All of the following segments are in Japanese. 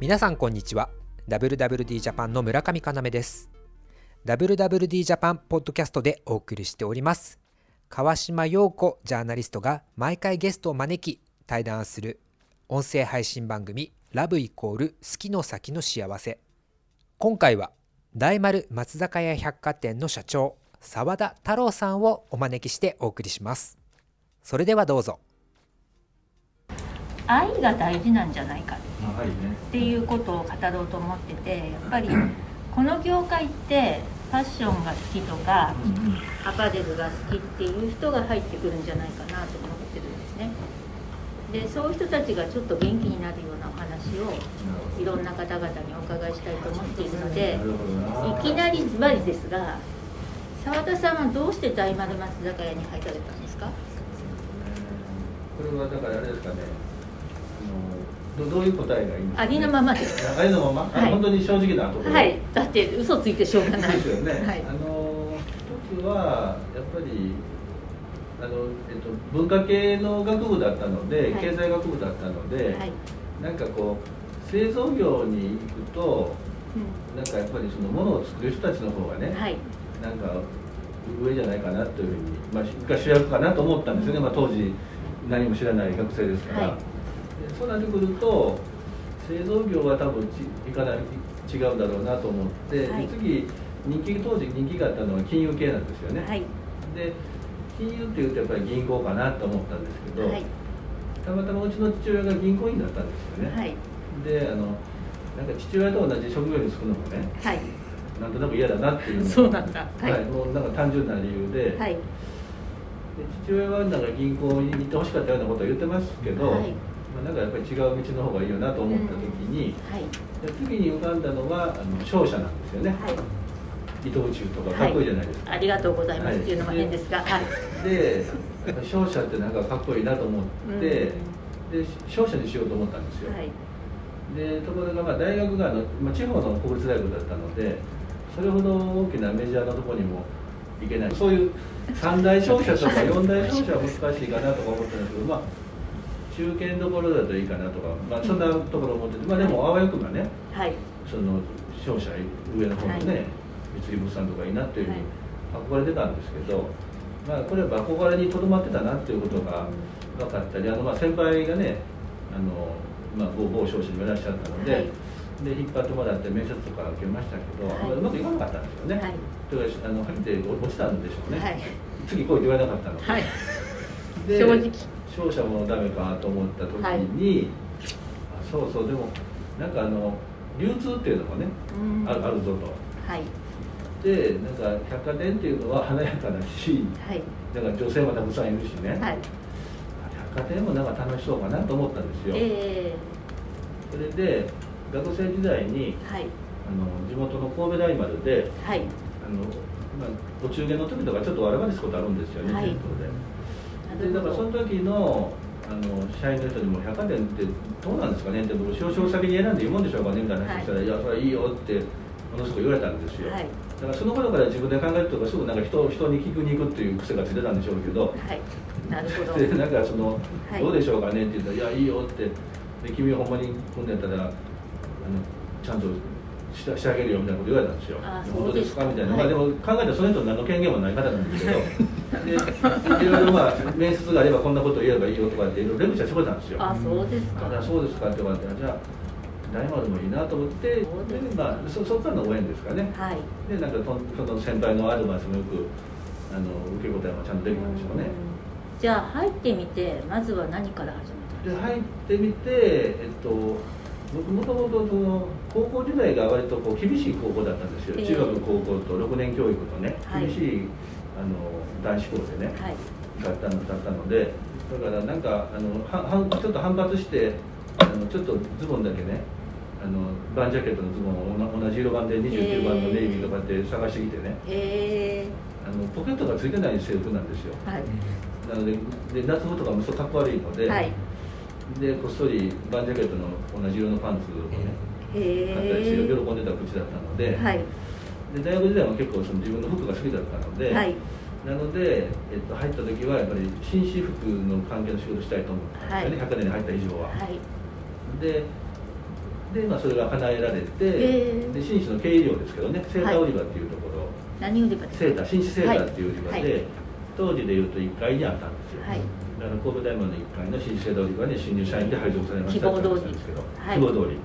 皆さんこんにちは。WWD ジャパンの村上かなめです。WWD ジャパンポッドキャストでお送りしております。川島陽子ジャーナリストが毎回ゲストを招き対談する音声配信番組ラブイコール好きの先の幸せ。今回は大丸松坂屋百貨店の社長澤田太郎さんをお招きしてお送りします。それではどうぞ。愛が大事なんじゃないかっていうことを語ろうと思っててやっぱり この業界ってファッションが好きとかアパレルが好きっていう人が入ってくるんじゃないかなと思ってるんですね。でそういう人たちがちょっと元気になるようなお話をいろんな方々にお伺いしたいと思っているのでいきなりズバリですが澤田さんはどうして大丸松坂屋に入られたんですか？これはだからあれですかねどどういう答えがいいんですか、ありのままです。ありのまま、あはい。本当に正直なところ。はい。だって嘘ついてしょうがない。ですよね、はい。あの一つはやっぱりあの、えっと、文化系の学部だったので、はい。経済学部だったので、はい、なんかこう製造業に行くとうなんかやっぱりそのものを作る人たちの方がね、ん、はい。なんか上じゃないかなというふうに、まあ、が主役かなと思ったんですよね、まあ、当時何も知らない学生ですから、はい。でそうなってくると製造業は多分ちいかない違うだろうなと思って、ではい。次人気当時人気があったのは金融系なんですよね、はい。で金融っていうとやっぱり銀行かなと思ったんですけど、はい。たまたまうちの父親が銀行員だったんですよね、はい。であのなんか父親と同じ職業に就くのもねはい。なんとなく嫌だなっていうのが。そうなんだ。はい、はい。もうなんか単純な理由で,、はい。で父親はなんか銀行に行ってほしかったようなことは言ってますけど、はいまあ、なんかやっぱり違う道の方がいいよなと思った時に、はい。で次に浮かんだのはあの商社なんですよね、はい。伊藤忠とかかっこいいじゃないですか、ありがとうございますはいっていうのも変ですが。はい。でやっぱり商社ってなんかかっこいいなと思って、で商社にしようと思ったんですよ、はい。でところがまあ大学があの、まあ、地方の国立大学だったのでそれほど大きなメジャーなところにも行けない。そういう三大商社とか四大商社は難しいかなとか思ったんですけどまあ中堅どころだといいかなとか、まあ、そんなところ思ってて、まあ、でもあわよくばねはい。その商社上の方のね、はい。三井物産とかいいなっていうふうに憧れてたんですけど、まあ、これは憧れにとどまってたなっていうことが分かったりあのまあ先輩がねあの、まあ、某某商社にもいらっしゃったので,、はい。で引っ張ってもらって面接とか受けましたけど、はい。まあうまくいかなかったんですよね。はい。というかあの入って落ちたんでしょうね、はい。次来いって言われなかったので,、はい。で正直商社もダメかと思った時に、あそうそうでもなんかあの流通っていうのもね、うん。あるあるぞと。はい。でなんか百貨店っていうのは華やかだしはい。だから女性もたくさんいるしね、はい。百貨店もなんか楽しそうかなと思ったんですよ、えそれで学生時代にーはい。あの地元の神戸大丸ではい。あの、まあ、お中元の時とかちょっとアルバイトすることあるんですよね、はい。店頭ででだからその時のあの社員の人にも百貨店ってどうなんですかね？って僕少々先に選んで言うもんでしょうか？ねみたいな話したら、い、やそれはいいよってものすごく言われたんですよ、はい。だからその頃から自分で考えるとかすぐなんか人人に聞くに行くっていう癖がついてたんでしょうけど。はい。なるほど。でなんかその、はい。どうでしょうかね？って言ったら「いやいいよ」って。で君はほんまに今度やったらあのちゃんとしてしてあげるよみたいなこと言われたんですよ。あ本当ですか。そうですか？みたいな、まあ、でも考えたらその人何の権限もない方なんですけどでいろいろまあ面接があればこんなこと言えばいいよとかっていろいろレクチャーしてくれたんですよ。あそうですか。あそうですかって言われてじゃあ大丸もいいなと思ってでまあ、そそっからのご縁ですかね。はい。でなんかとその先輩のアドバイスもよくあの受け答えもちゃんとできたんでしょうね。じゃあ入ってみてまずは何から始めたんですか？で入ってみてえっと僕もともとその高校時代が割とこう厳しい高校だったんですよ、ええ。中学高校と6年教育とねはい。厳しい、あの男子校でね、はい。だったのだったのでだからなんかあのははちょっと反発してあのちょっとズボンだけねあのバンジャケットのズボンを同同じ色版で29番のネイビーとかって探してきてね、へえ。あのポケットがついてない制服なんですよ。はい。なのでで夏服とかもそうかっこ悪いので、はい。でこっそりバンジャケットの同じ色のパンツをねへ買ったりして喜えんでた口だったので,、はい。で大学時代も結構その自分の服が好きだったので、はい。なので、えっと、入った時はやっぱり紳士服の関係の仕事したいと思ったんですよね、はい。百貨店に入った以上は。はい。でで、まあ、それが叶えられて、えーで紳士の経営料ですけどねセーター売り場っていうところ、何売り場ですか？セーター紳士セーターっていう売り場で、はい。はい。当時でいうと1階にあったんですよ、はい。だから神戸大門の1階の紳士セーター売り場に新入社員で配属されましたって話なんですけど、はい。希望通り。で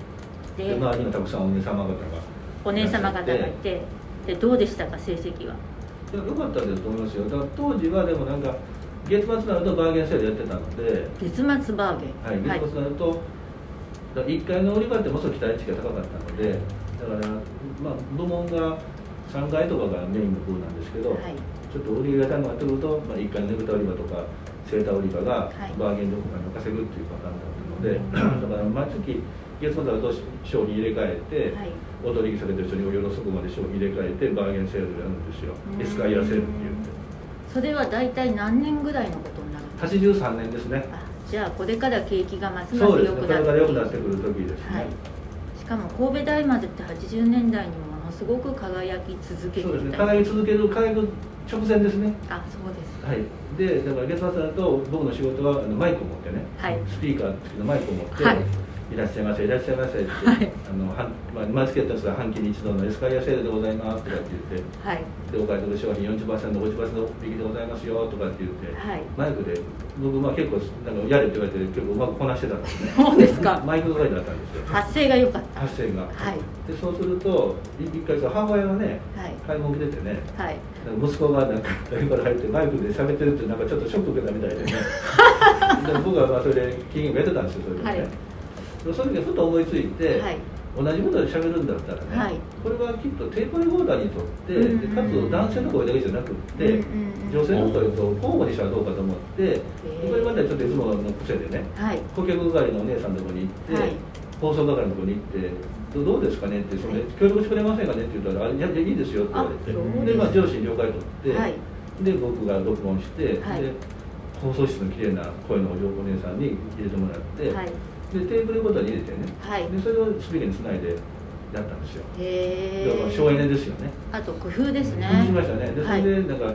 で周りにもたくさんお姉様方がお姉様方がいてでどうでしたか成績は？いや良かったですと思いますよ。だから当時はでもなんか月末になるとバーゲンセールやってたので。月末バーゲン？はい、月末になると、だから1階の売り場ってものすごく期待値が高かったのでだから、まあ、部門が3階とかがメインの部なんですけど、はい。ちょっと売り上げが高くなってくると、まあ、1階のねぶた売り場とかセーター売り場がはい。バーゲンでお金を稼ぐっていうパターンだったので、だから毎月月末になると商品入れ替えて、はい。お取引されてる人におよろそこまで商品入れ替えてバーゲンセールをやるんですよ。うん。エスカイアセールって言ってそれは大体何年ぐらいのことになるんですか83年ですね。あじゃあこれから景気がますます良くなってから良くなってくる時ですね、はい、しかも神戸大丸って80年代にものすごく輝き続けてそうですね。輝き続ける輝く直前ですね。あそうです。はい。でだから月末になると僕の仕事はあのマイクを持ってね、はい。スピーカーのマイクを持って、はいいらっしゃいませいらっしゃいませって、はい。あのはんまあ、毎月やったんですが半期に一度のエスカイアセールでございますとかって言ってはい。でお買い取り商品 40%50% 引きでございますよとかって言って、はい。マイクで僕まあ結構なんかやれって言われて結構うまくこなしてたんですね。そうですか？マイク係だったんですよ。発声が良かった。発声が、はい。でそうするとい一回さ母親がねはい。買い物来ててねはい。なんか息子がなんか誰から入ってマイクで喋ってるってなんかちょっとショック受けたみたいでね。で僕はまあそれで金融やってたんですよそれでね、はいでその時ふと思いついて、はい。同じことで喋るんだったらね、はい。これはきっとテープレコーダーにとって、うんでかつ男性の声だけじゃなくって、うんうんうん。女性の声と交互にしたらどうかと思って、へーこれまではちょっといつもの癖でねはい。顧客係のお姉さんのところに行って、はい。放送係のところに行ってどどうですかねってそれ、はい。協力してくれませんかねって言ったら「あいやいやいいですよ」って言われてで、まあ、上司に了解取って、はい。で僕が録音して、はい。で放送室の綺麗な声のお嬢お姉さんに入れてもらって、はいでテープレコーダーに入れてね、はいでそれをスピーカーにつないでやったんですよ。へだからえ省エネですよね。あと工夫ですねしましたね。でそはいれでなんか、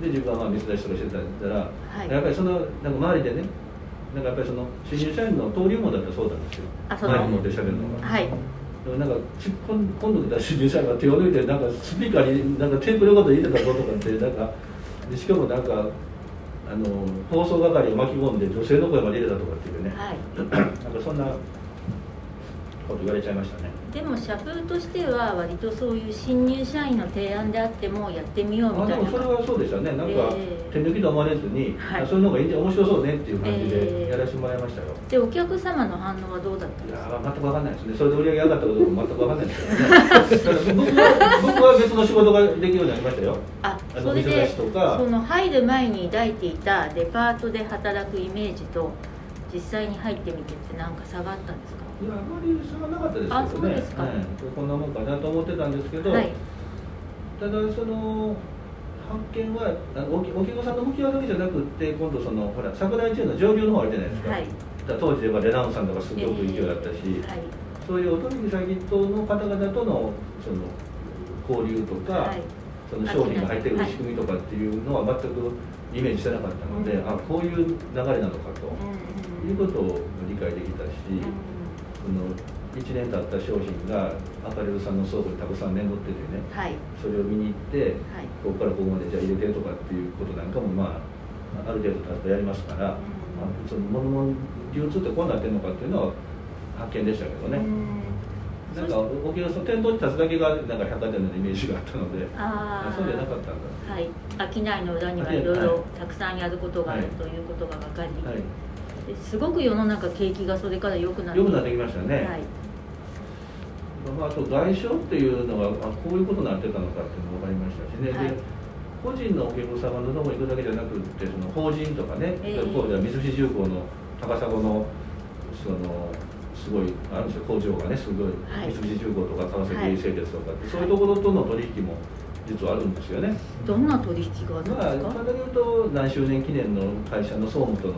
で自分はまあ水出しとかしてたら、はいやっぱりそのなんか周りでね、なんかやっぱりその新入社員の登竜門だったそうなんですよ。あそのマイク持って喋るのが。はいでもなんかち今今度来た新入社員が手を抜いてなんかスピーカーになんかテープレコーダー入れてたぞとかってなんかでしかもなんかあの放送係を巻き込んで女性の声まで入れたとかっていうね、はい なんかそんなこと言われちゃいましたね。でも社風としては割とそういう新入社員の提案であってもやってみようみたいな。あでもそれはそうでしたね、なんかええ手抜きと思われずに、はい。あそういうのがいいん面白そうねっていう感じええ。でやらせてもらいましたよ。でお客様の反応はどうだったんいですか？やー全く分かんないですね、それで売り上げ上がったことも全く分かんないですけどね、僕 は僕は別の仕事ができるようになりましたよ。あそれでしとか。その入る前に抱いていたデパートで働くイメージと実際に入ってみてってなんか差があったんですか？いや、あまり差がなかったですけどね、あそうですか。はいこんなもんかなと思ってたんですけど、はい。ただ、その発見は、あのおきお客さんの向き合うだけじゃなくって、今度、そのほら桜井中の上流の方あるじゃないですか、はい。当時で言えばレナウンさんとかすごく勢いだったし。えーはい。そういうお取引先等の方々とのその交流とか、はい。その商品が入ってくる仕組みとかっていうのは全くイメージしてなかったので、うんあこういう流れなのかと、うんいうことを理解できたし、うんその1年経った商品がアパレルさんの倉庫にたくさん眠っててね。はい。それを見に行ってはい。ここからここまでじゃあ入れてとかっていうことなんかもまあある程度経ってやりますから、うん。あその物の流通ってこうなってるのかっていうのは発見でしたけどね。うん。なんかお客さん店頭に立つだけがなんか百貨店のイメージがあったので、あー。そうじゃなかったんだ。はい、商いの裏にはいろいろたくさんやることがあるということが分かり、はい。ですごく世の中景気がそれから良くなって良くなってきましたね。はい、まあ、あと外商っていうのがあこういうことになってたのかっていうのが分かりましたしね、はい。で個人のお客様のところに行くだけじゃなくってその法人とかね、ええ。こうじゃ三菱重工の高砂のそのすごいあるんですよ工場がねすごい、はい。三菱重工とか川崎はい製鉄とかって、そういうところとの取引も実はあるんですよね。どんな取引があるんまあ、ですか、簡単に言うと何周年記念の会社の総務との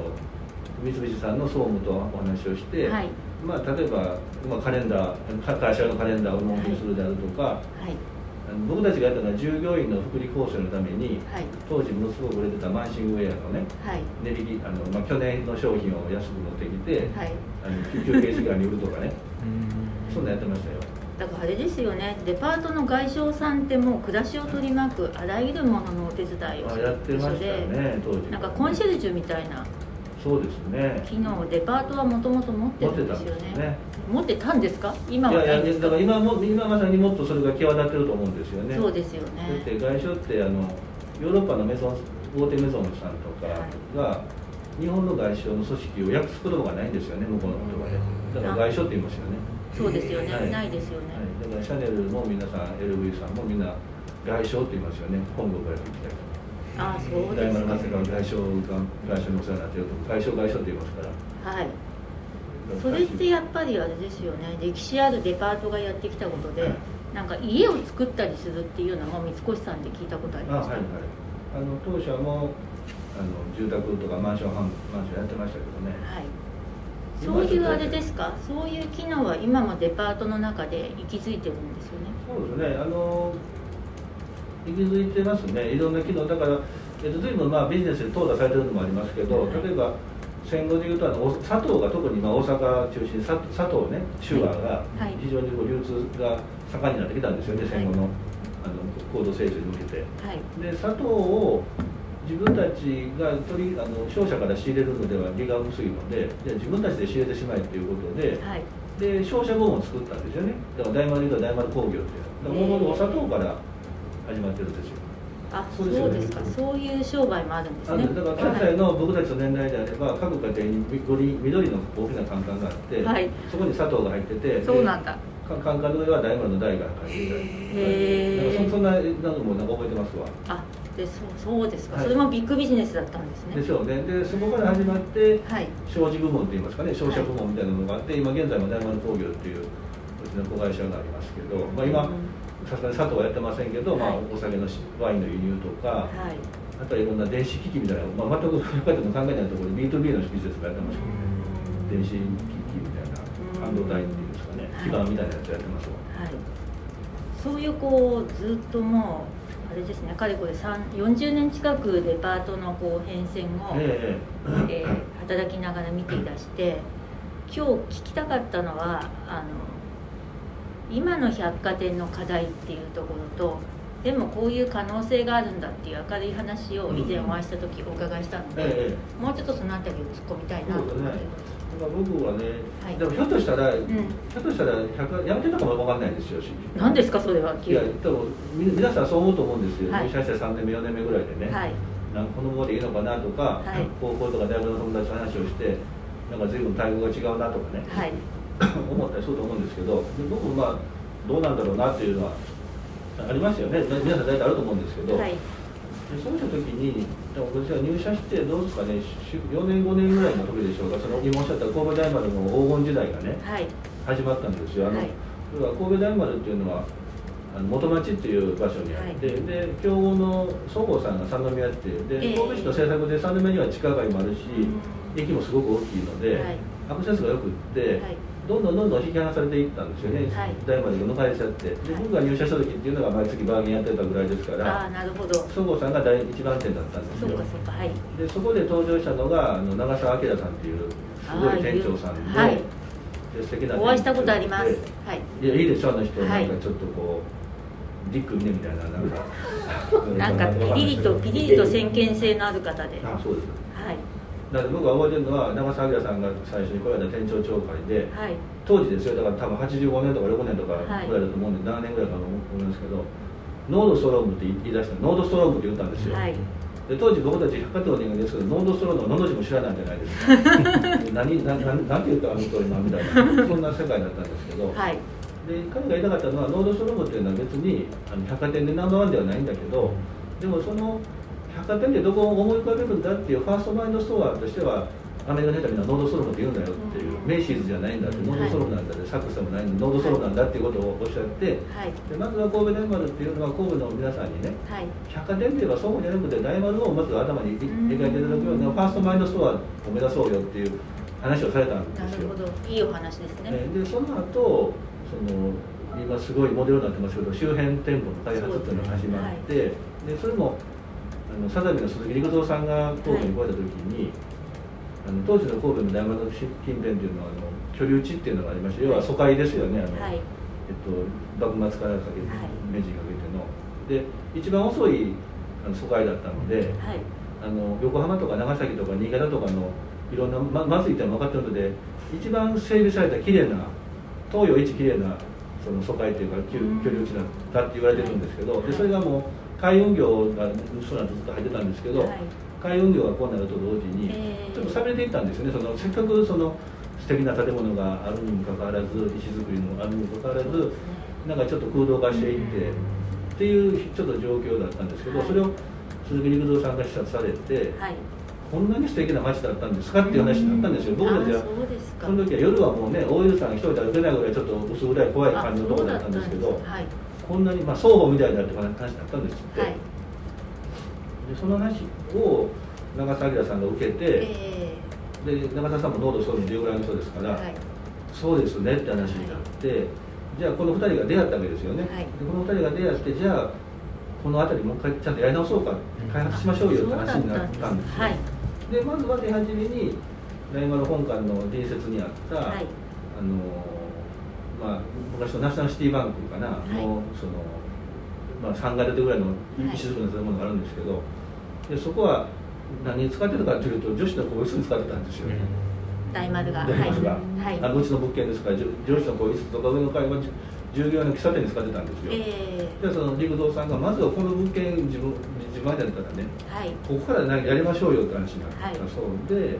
三菱さんの総務とお話をして、はい。まあ、例えば、まあ、カレンダーか会社のカレンダーを納品するであるとか、はい。あの僕たちがやったのは従業員の福利厚生のためにはい。当時ものすごく売れてたマンシングウェアのねはい。値引きあの、まあ、去年の商品を安く持ってきて、はい。あの休憩時間に売るとかね。そんなんやってましたよ。だからあれですよね。デパートの外商さんってもう暮らしを取り巻くあらゆるもののお手伝いをすあやるってましたよね当時なんかコンシェルジュみたいなそうですね。機能をデパートはもともと持ってるんですよね。ね。持ってたんですか？今いはないんですか？やいやだから今も今まさにもっとそれが際立ってると思うんですよね。そうですよだっねて外商ってあのヨーロッパのメゾン大手メゾンさんとかが、日本の外商の組織を訳す言葉がないんですよね向こうの言葉で。だから外商って言いますよね、そうですよね、はい。ないですよね、はい、だからシャネルも皆さん LV さんもみんな外商って言いますよね。本国から来たりああそうです大丸ね松川外商が外商にお世話になってると外商外商って言いますから。はい。それってやっぱりあれですよね。歴史あるデパートがやってきたことでなんか家を作ったりするっていうのも三越さんで聞いたことありますか、あはいはい。あの当社もあの住宅とかマンションマンションやってましたけどね。はい。そういうあれですか？そういう機能は今もデパートの中で息づいてるんですよね。そうですね。あの息づいてますね。いろんな機能。だから、えっと、随分まあビジネスで淘汰されてるのもありますけど、はい例えば戦後でいうとあのお砂糖が特にまあ大阪中心に砂砂糖ねシュガーがはい。非常にこう流通が盛んになってきたんですよね、戦後のあの高度成長に向けて。はい。で砂糖を自分たちが取りあの商社から仕入れるのでは利が薄いのでで自分たちで仕入れてしまえということではい。で商社部門を作ったんですよね。だから大丸でいうと大丸工業っていうだからもともとお砂糖から始まってるんですよあそそううですか。そういう商売もあるんですあねのだから関西の僕たちの年代であれば各家庭に緑緑の大きなカンカンがあって、はい。そこに砂糖が入っててそうなんだ。でカカンカンの上は大丸の台が書いていた。りへー。なんかそそんなのもなんか覚えてますわ。あでそうそうですか、はい。それもビッグビジネスだったんですね。でしょうね。でそこから始まってはい。商事部門といいますかね。商社部門みたいなのがあって、今現在も大丸工業っていううちの子会社がありますけど、まあ、今うんさすがに佐藤はやってませんけど、まあはい、お酒のしワインの輸入とか、はい。あとはいろんな電子機器みたいな、まあ、全く深いとも考えないところで B2B のビジネスもやってますけど、電子機器みたいな半導体っていうんですかね、はい。基板みたいなやつやってますわ。はい、そういうこうずっともうあれですねかれこれ3 40年近くデパートのこう変遷を、え。えー働きながら見ていらして今日聞きたかったのはあの今の百貨店の課題っていうところとでもこういう可能性があるんだっていう明るい話を以前お会いした時お伺いしたので、えええもうちょっとその辺りを突っ込みたいなと思って。ます。だから僕はね、はい。でもひょっとしたら、ん。ひょっとしたら100やめてたかもわかんないんですよ。何ですかそれはいや、多分み皆さんそう思うと思うんですよ、はい。入社して3年目、4年目ぐらいでね、はい。なんかこのままでいいのかなとか、はい。高校とか大学の友達と話をして、なんか随分待遇が違うなとかね、はい 思ったりすると思うんですけど、で僕もまあ、どうなんだろうなっていうのはありますよね、皆さん大体あると思うんですけど、はい。でそうした時に、でも私は入社してどうですかね、4年、5年ぐらいの時でしょうか、その今おっしゃった神戸大丸の黄金時代がね、はい。始まったんですよ。あのはい。神戸大丸っていうのはあの元町っていう場所にあって、はい。で競合のそごうさんが三宮ってで、ええ。神戸市の政策で三宮には地下街もあるし、駅もすごく大きいので、はい。アクセスが良くって、はいどんどんどんどん引き離されていったんですよね、はい。大丸が抜かれちゃって。ではい。僕が入社した時っていうのが毎月バーゲンやってたぐらいですかあらあなるほど。そごうさんが第一番店だったんですよ。そうかそうかはい。でそこで登場したのがあの長澤明さんっていうすごい店長さんで,、はい。で素敵なお会いしたことあります。ではい。いやいいでしょあの人、はい。なんかちょっとこうディック・ミネみたいななんか。なんかピリリとピリリと先見性のある方で。あそうです。はいだから僕が覚えてるのは長澤明さんが最初に来られた店長長会ではい。当時ですよだから多分85年とか6年とかはい。ぐらいだと思うんで、7年ぐらいかと思うんですけどノードストロームって言い出したノードストロームって言ったんですよ、はい。で当時僕たち百貨店の人間ですけどノードストロームののの字も知らないじゃないですか。何何何何て言ったあの人今みたいなそんな世界だったんですけど、はい。で彼が言いたかったのはノードストロームっていうのは別にあの百貨店でナンバーワンではないんだけどでもその百貨店でどこを思い浮かべるんだっていう first mind store としてはアメリカの人はみんなノードストロームって言うんだよっていう、うん。メイシーズじゃないんだってノードストロームなんだって、サックスでもないんだノードストロームなんだっていうことをおっしゃってはい。でまずは神戸大丸っていうのは神戸の皆さんにねはい。百貨店っていえばそうじゃなくて大丸をまず頭に描いていただくような first mind store を目指そうよっていう話をされたんですよ。なるほ。ど。いいお話ですね。えーでその後その今すごいモデルになってますけど周辺店舗の開発っていうのが始まってでそれもあのサザビの鈴木陸蔵さんが神戸に来られた時に、あの当時の神戸の大丸の近辺っていうのはあの居留地っていうのがありまして要は疎開ですよねあの、はい。えっと、幕末からかけて、明治にかけての。で一番遅いあの疎開だったのではい。あの横浜とか長崎とか新潟とかのいろんなままずいって分かってるので一番整備された綺麗な東洋一綺麗なその疎開っていうか居留地だったって言われてるんですけどでそれがもう海運業がそうなんずっと入ってたんですけど、はい。海運業がこうなると同時にえー。ちょっと寂れていったんですよねそのせっかくその素敵な建物があるにもかかわらず石造りのあるにもかかわらずなんかちょっと空洞化していってっていうちょっと状況だったんですけど、はい。それを鈴木陸蔵さんが視察されて、はい。こんなに素敵な街だったんですか？っていう話になったんですよ、僕たちは。あその時は夜はもうね大泉さんが一人で歩けないぐらいちょっと薄暗い怖い感じのところだったんですけどこんなに、まあ、双方みたいだって話になったんですって、はい。でその話を長澤明さんが受けて、えで長澤さんも濃度そういうのぐらいの人ですから、ーはい。そうですねって話になって、じゃあこの2人が出会ったわけですよね、はい。でこの2人が出会ってじゃあこの辺りもう一回ちゃんとやり直そうか開発しましょうよって話になったんですよ。はい。でまずは手始めに大丸本館の隣接にあった、はい。あのまあ、昔のナショナルシティバンクかな、い。のその、まあ、3階建てぐらいの石造りの建物があるんですけど、でそこは何に使ってたかというと女子の更衣室に使ってたんですよ。ね、大丸が。大丸が、はい。あのうちの物件ですから女女子の更衣室とか上の階は従業員の喫茶店に使ってたんですよ、えでその陸道さんがまずはこの物件自分自前だったらねーはい。ここから何やりましょうよって話になった。はい。そう。で,、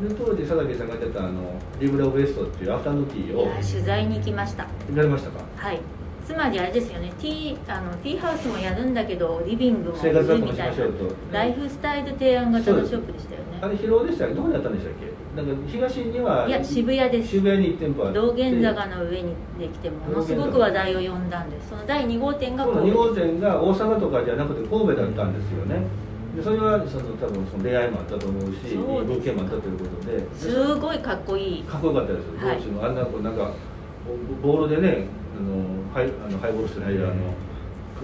で当時佐竹さんがやってたあのリブラ・オブ・エストっていうアフタヌーンティーを取材に行きました。やりましたか？はい。つまりあれですよね。ティーあのティーハウスもやるんだけどリビングも生活みいなしたましょうと。ライフスタイル提案型のショップでしたよね。あれ広尾でしたっけどこにあったんでしたっけ？なんか東にはいや渋谷です。渋谷に1店舗あ道玄坂の上にできてものすごく話題を呼んだんです。その第2号店がその2号店が大阪とかじゃなくて神戸だったんですよねでそれはその多分その出会いもあったと思うしいい物件もあったということで。ですごいかっこいい。かっこよかったですよ、はい。のあんなこうなんかボールでねあのハイあのハイボールしてないあの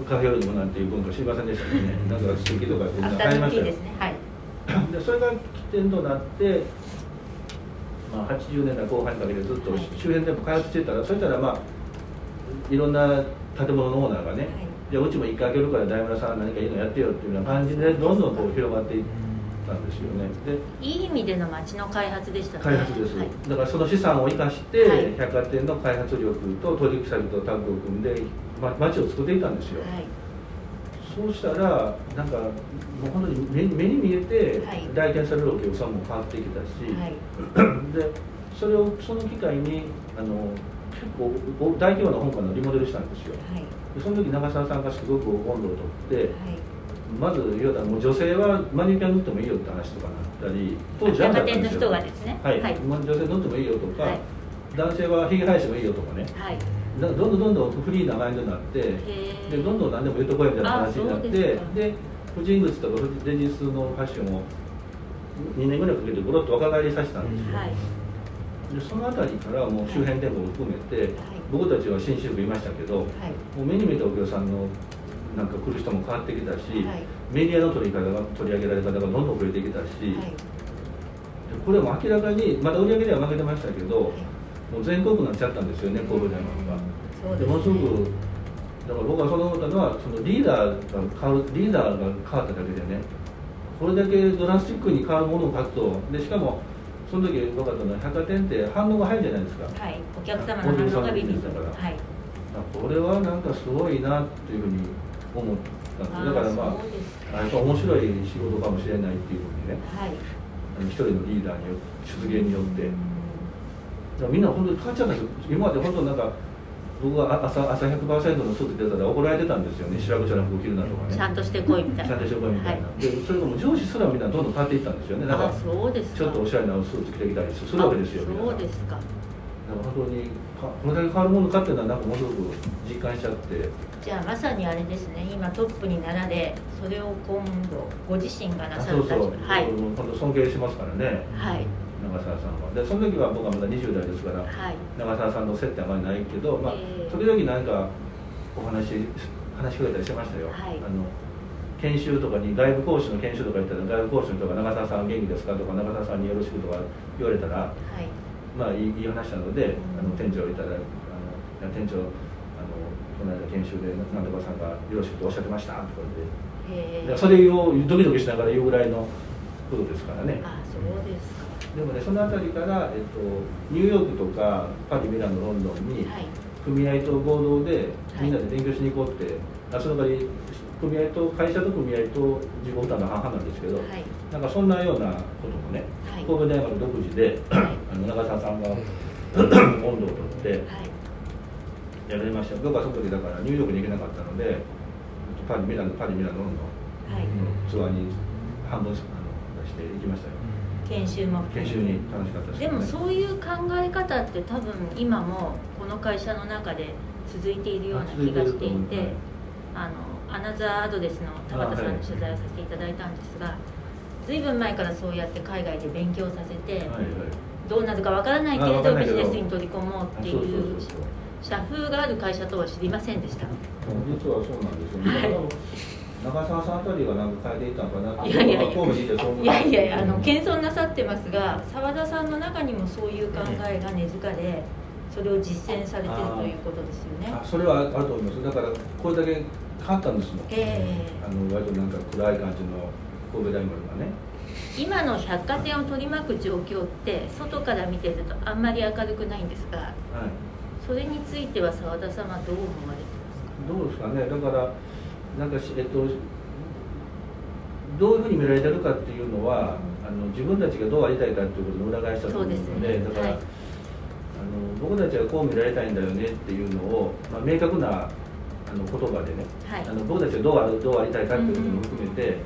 カフェオレでもなんていう文化知りませんでしたけどねなんか素敵とかってアフタヌーンティーよ。ですね。はい。でそれが起点となって、まあ、80年代後半にかけてずっとはい。周辺店舗開発してたら、そしたらまあいろんな建物のオーナーがね、はいじゃあうちも一回開けるから大村さん何かいいのやってよっていうような感じでどんどんこう広がっていったんですよね。でいい意味での街の開発でした。ね開発です、はい。だからその資産を生かして、はい。百貨店の開発力と取引先とタッグを組んで、ま、街を作っていったんですよ、はい。そうしたらなんかもう本当に目目に見えてはい。来店されるお客さんも変わってきたし、はい。でそれをその機会にあの結構お大規模な本館のリモデルしたんですよ。はい。でその時長澤さんがすごく温度をとってはい。まず言うたらもう女性はマニキュア塗ってもいいよって話とかなったり当時百貨なかったんですよ。店の人がですね。はい、はい。まあ女性塗ってもいいよとか、はい。男性はひげ生やしてもいいよとかね。はい。どんどんどんどんフリーなマインドになってでどんどん何でも言うとこいみたいな話になってで婦人靴とかレディースのファッションを2年ぐらいかけてゴロッと若返りさせたんですよ、はいでその辺りからもう周辺店舗を含めて、僕たちは新宿いましたけど、はい。もう目に見たお客さんのなんか来る人も変わってきたし、はい。メディアの取り方が取り上げられ方がどんどん増えてきたし、はい。でこれも明らかにまだ売り上げでは負けてましたけど、もう全国区になっちゃったんですよね神戸大学が。でものすごくだから僕はその思ったのはそのリーダーが変わるリーダーが変わっただけでねこれだけドラスティックに変わるものを書くとでしかもその時分かったのは百貨店って反応が早いじゃないですか、はい。お客様の反応がビビッとはい。これはなんかすごいなっていうふうに思ったんですだからまああやっぱ面白い仕事かもしれないっていうふうにね。はい。あの一人のリーダーによ出現によって。だからみんな本当に変わっちゃったんですよ。今まで本当なんか僕が朝朝100%のスーツ出たら怒られてたんですよね。白くちゃな服着るなとかね。ちゃんとしてこいみたいな。ちゃんとしてこいみたいな、はい。でそれがもう上司すらみんなどんどん変わっていったんですよね。なんかあそうですか。ちょっとおしゃれなスーツ着てきたりするわけですよそうですか。だから本当にかこれだけ変わるものかっていうのはなんかものすごく実感しちゃって。じゃあまさにあれですね。今トップになられそれを今度ご自身がなあさるそうそう、はい。尊敬しますからね。はい長澤さんは。でその時は僕はまだ20代ですからはい。長澤さんの接点あまりないけど、まあえー時々なんかお話話しくれたりしてましたよ、はい。あの研修とかに外部講師の研修とか行ったら外部講師の人が長澤さん元気ですか？とか長澤さんによろしくとか言われたらはい。まあいいいい話なので、うん。あの店長いたらあの店長あのこの間研修でなんとかさんがよろしくとおっしゃってましたとか言ってそれをドキドキしながら言うぐらいのことですからね。あそうですかでもねそのあたりから、えっと、ニューヨークとかパリミラノロンドンにはい。組合と合同ではい。みんなで勉強しに行こうって、あその代わり組合と会社と組合と自己負担の半々なんですけど、はい。なんかそんなようなこともね、はい。神戸大学独自で、はい。あの長澤さんが温度をとってはい。やられました。僕はその時だからニューヨークに行けなかったのでパリミラノパリミラノロンドンはい。のツアーに半分あの出して行きましたよ研修も。研修に楽しかったです、でもそういう考え方って多分今もこの会社の中で続いているような気がしていてあのアナザーアドレスの田畑さんの取材をさせていただいたんですが随分前からそうやって海外で勉強させてはいはい。どうなるかわからないけあれどビジネスに取り込もうっていう社風がある会社とは知りませんでした。実はそうなんですよ。ね、はい長澤さんあたりがなんか変えていったのかなって。いやいやいや。いやいやいやあの謙遜なさってますが澤田さんの中にもそういう考えが根付かでそれを実践されてるということですよね。あそれはあると思います。だからこれだけ変わったんですもん、えあの割となんか暗い感じの神戸大学がね。え今の百貨店を取り巻く状況って外から見てるとあんまり明るくないんですがはい。それについては澤田さんはどう思われてどうですかね。だからなんかしえっとどういうふうに見られてるかっていうのは、あの自分たちがどうありたいかっていうことの裏返したと思うのでね。だから、はい。あの僕たちはこう見られたいんだよねっていうのを、まあ、明確なあの言葉でね、はい。あの僕たちがどうあるどうありたいかっていうのも含めて、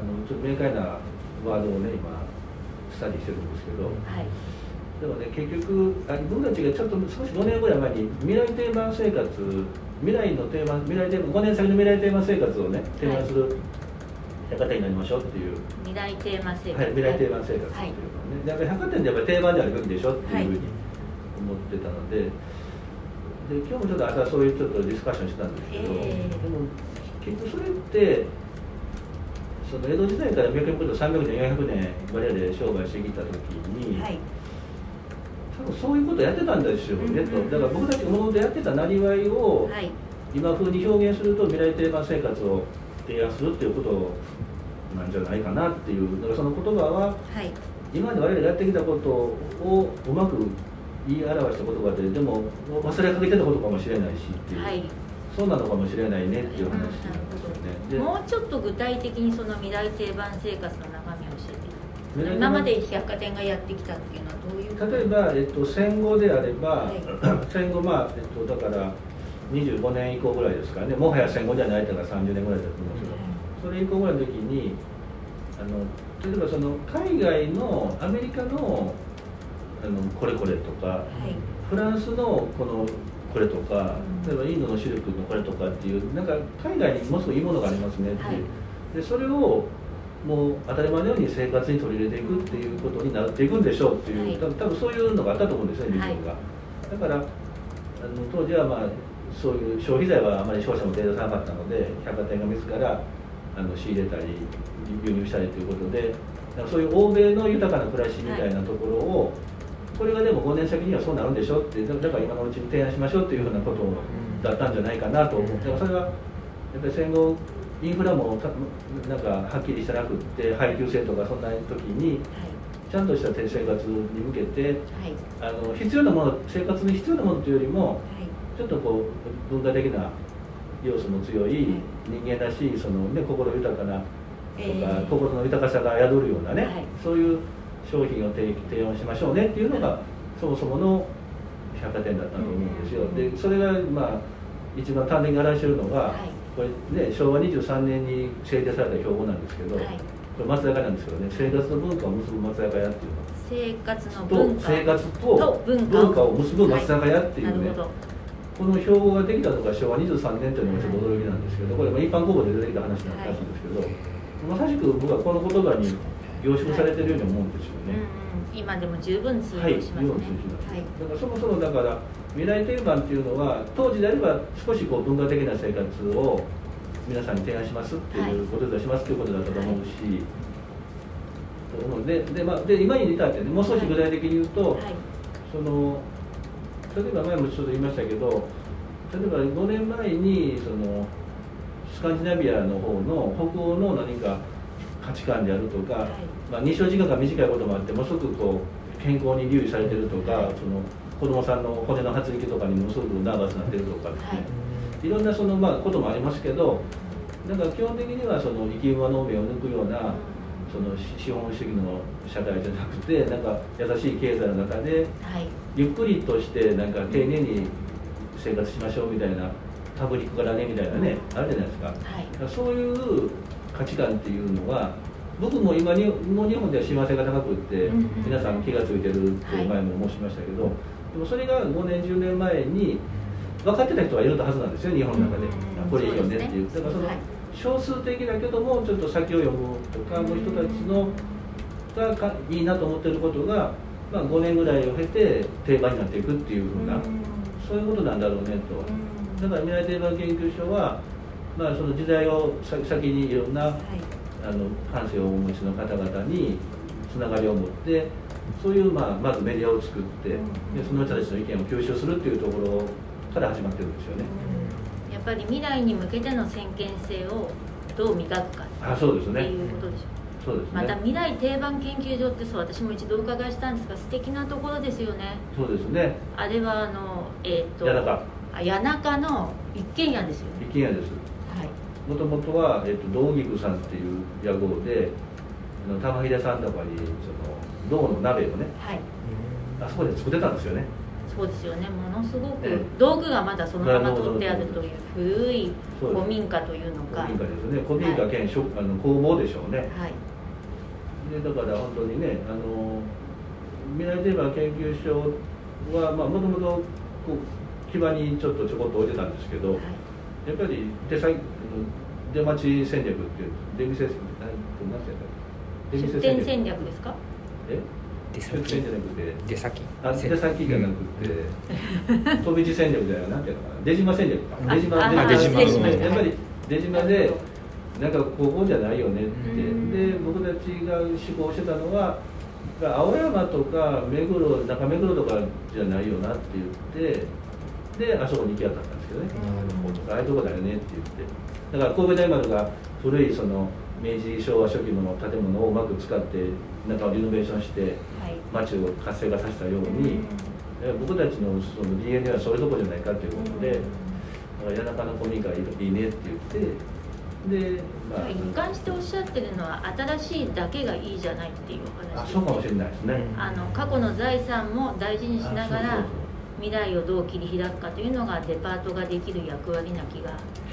あのちょっと明快なワードをね今スタディしてるんですけど。はい。でもね結局あ僕たちがちょっと少し5年ぐらい前に未来定番生活未来のテーマ未来テーマ5年先の未来テーマ生活をね提案する百貨店になりましょうっていう、未来テーマ生活、はい、未来定番生活っていうのはね、でやっぱり百貨店でやっぱり定番であるべきでしょっていうふうに思ってたので,、で今日もちょっと朝そういうちょっとディスカッションしたんですけど、ええ。でも結局それってその江戸時代から脈々と300年400年我々で商売してきた時に、はいそういうことやってたんですよね、うんうん。とだから僕たちがもともとやってたなりわいをはい。今風に表現すると未来定番生活を提案するっていうことなんじゃないかなっていうだからその言葉ははい。今まで我々がやってきたことをうまく言い表した言葉ででも忘れかけてたことかもしれないしっていう、はい。そうなのかもしれないねっていう話なんですよね。でもうちょっと具体的にその未来定番生活の中今まで百貨店がやってきたっていうのはどういう？例えば、えっと、戦後であれば、はい。戦後まあ、えっと、だから25年以降ぐらいですかね。もはや戦後じゃないとか30年ぐらいだと思うんですけど、それ以降ぐらいの時にあの例えばその海外のアメリカのあのこれこれとかはい。フランスのこのこれとかうん。例えばインドのシルクのこれとかっていうなんか海外にものすごいいいものがありますねっていう、はい。でそれをもう当たり前のように生活に取り入れていくっていうことになっていくんでしょうっていう、はい。多分多分そういうのがあったと思うんですね、ビジョンが。だからあの当時はまあそういう消費財はあまり商社も手出さなかったので百貨店が自らあの仕入れたり輸入したりということでそういう欧米の豊かな暮らしみたいなところを、これがでも5年先にはそうなるんでしょってだだから今のうちに提案しましょうっていうふうなことだったんじゃないかなと思って、それはやっぱり戦後インフラもたなんかはっきりしてなくって配給制とかそんな時にちゃんとした生活に向けてあの必要なもの生活に必要なものというよりもはい。ちょっとこう文化的な要素の強い人間らしいその、ね、心豊かなとか、えー。心の豊かさが宿るようなね、はい。そういう商品を提提案しましょうねっていうのが、そもそもの百貨店だったと思うんですよ。うん。でそれがまあ一番端的に表しているのが、はいこれね昭和23年に制定された標語なんですけど、はい。これ松坂なんですけどね生活と文化を結ぶ松坂屋っていうの。生活のと文化。生活とと文化。を結ぶ松坂屋っていうね、なるほど。この標語ができたのが昭和23年というのがちょっと驚きなんですけど、これまあ一般公募で出てきた話なんですけど、まさしく僕はこの言葉に凝縮されてるように思うんですよね。今でも十分通はい、用します。ねはい。だからそもそもだから未来定番っていうのは当時であれば少しこう文化的な生活を皆さんに提案しますっていうことでしますっていうことだったと思うし、と思うでで,、まあ、で今に至ってねもう少し具体的に言うと、はい。その例えば前もちょっと言いましたけど例えば5年前にそのスカンジナビアの方の北欧の何か価値観であるとか、はいまあ、日照時間が短いこともあってものすごくこう健康に留意されてるとか、はいその子供さんの骨の発育とかにもすごくナーバスになってるとかですね、はい。い、ろんなその、まあ、こともありますけどだから基本的にはその生き馬の目を抜くようなその資本主義の社会じゃなくてなんか優しい経済の中ではい。ゆっくりとしてなんか丁寧に生活しましょうみたいなパブリックからねみたいなねあるじゃないですか。だはいそういう価値観っていうのは僕も今にもう日本では幸せが高くって皆さん気が付いてるって前も申しましたけど、でもそれが5年10年前に分かってた人がいるはずなんですよ日本の中で、これいいよねっていう。ね。だからその、はい。少数的だけどもちょっと先を読むとかの人たちのがかいいなと思ってることが、まあ、5年ぐらいを経て定番になっていくっていうふうな、そういうことなんだろうねと。だから未来定番研究所は、まあ、その時代を先先にいろんなはいあの感性をお持ちの方々につながりを持ってそういう、まあ、まずメディアを作ってでその人たちの意見を吸収するっていうところから始まってるんですよね。やっぱり未来に向けての先見性をどう磨くかあそうですねっていうことでしょそうですね。また未来定番研究所ってそう私も一度お伺いしたんですが素敵なところですよね。そうですね。あれはあのえっ、と谷中。あ谷中の一軒家ですよね。一軒家です。はいもともとは、えっと、道菊さんっていう屋号で玉秀さんとかにその銅の鍋をねはい。あそこで作ってたんですよね。そうですよね。ものすごくええ。道具がまだそのまま取ってあるという古い古民家というのか。古民家ですよね。古民家兼、食あの工房でしょうね。はい。でだから本当にねあの未来テーマ研究所はまあもともとこう基盤にちょっとちょこっと置いてたんですけど、はい。やっぱり出先出待ち戦略っていう出店なんなんていうんだっけ？出店戦略ですか？え？出出店じゃなくて出先。あ出先じゃなくて飛び地戦略じゃなんていうのかな出島戦略か。あ出島あ出島。ね出島やっぱり出島でなんかここじゃないよねって。うん。で僕たちが思考してたのは青山とか目黒中目黒とかじゃないよなって言ってであそこに行き当たったんですけどね。ああいうとこだよねって言ってだから神戸大丸が古いその明治昭和初期の建物をうまく使って中をリノベーションしてはい。街を活性化させたように、え僕たちのその DNA はそういうとこじゃないかということで、谷中の古民家いいねって言ってでまあ一貫しておっしゃってるのは新しいだけがいいじゃないっていうお話ですあそうかもしれないですね、うんあの過去の財産も大事にしながら未来をどう切り開くかというのがデパートができる役割な気が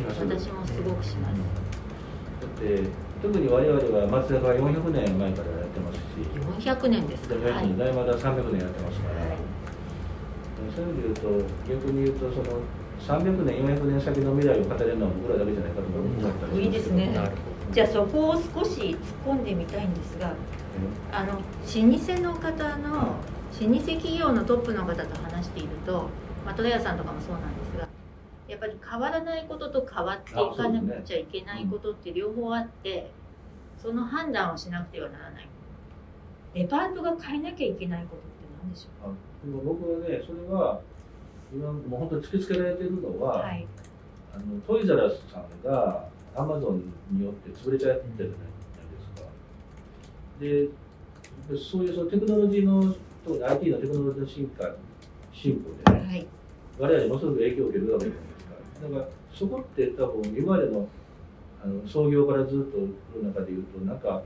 私もすごくします、だって特に我々は松坂は400年前からやってますし。400年ですか。400はい。年大丸は300年やってますから、はい。そういう意味で言うと逆に言うとその300年400年先の未来を語れるのは僕らだけじゃないかと思ったりしいいですね。じゃあそこを少し突っ込んでみたいんですがあの老舗の方の老舗企業のトップの方と話していると、まあ、戸田屋さんとかもそうなんですがやっぱり変わらないことと変わっていかなくちゃいけないことって両方あってその判断をしなくてはならない。デパートが変えなきゃいけないことって何でしょあでも僕はねそれは今もう本当に突きつけられてるのうは、はい。あのトイザらスさんがアマゾンによって潰れちゃってるじゃないですか。でそういうそのテクノロジーの特に IT のテクノロジーの進化進歩でねはい。我々もすごく影響を受けるわけじゃないですか。だからそこって多分今までのあの創業からずっと来る中で言うとなんか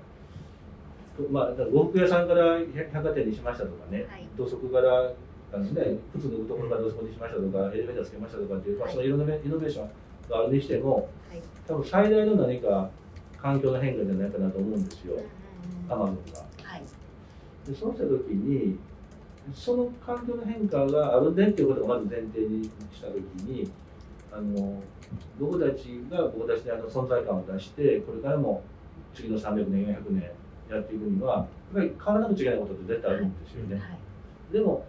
まあ、呉服屋さんから百百貨店にしましたとかね、はい。土足からあの、ね、靴脱ぐところから土足にしましたとか、エレベーターつけましたとかっていう、まあ、はい。そのイノベイノベーションがあるにしても、はい。多分最大の何か環境の変化じゃないかなと思うんですよ、アマゾンが。はい。でそうした時に、その環境の変化があるねっていうことをまず前提にした時に、あの僕たちが僕たちにあの存在感を出して、これからも次の300年、400年やっていくには、ぱり変わらなくちゃいけないことって絶対あるんですよね、はい。でも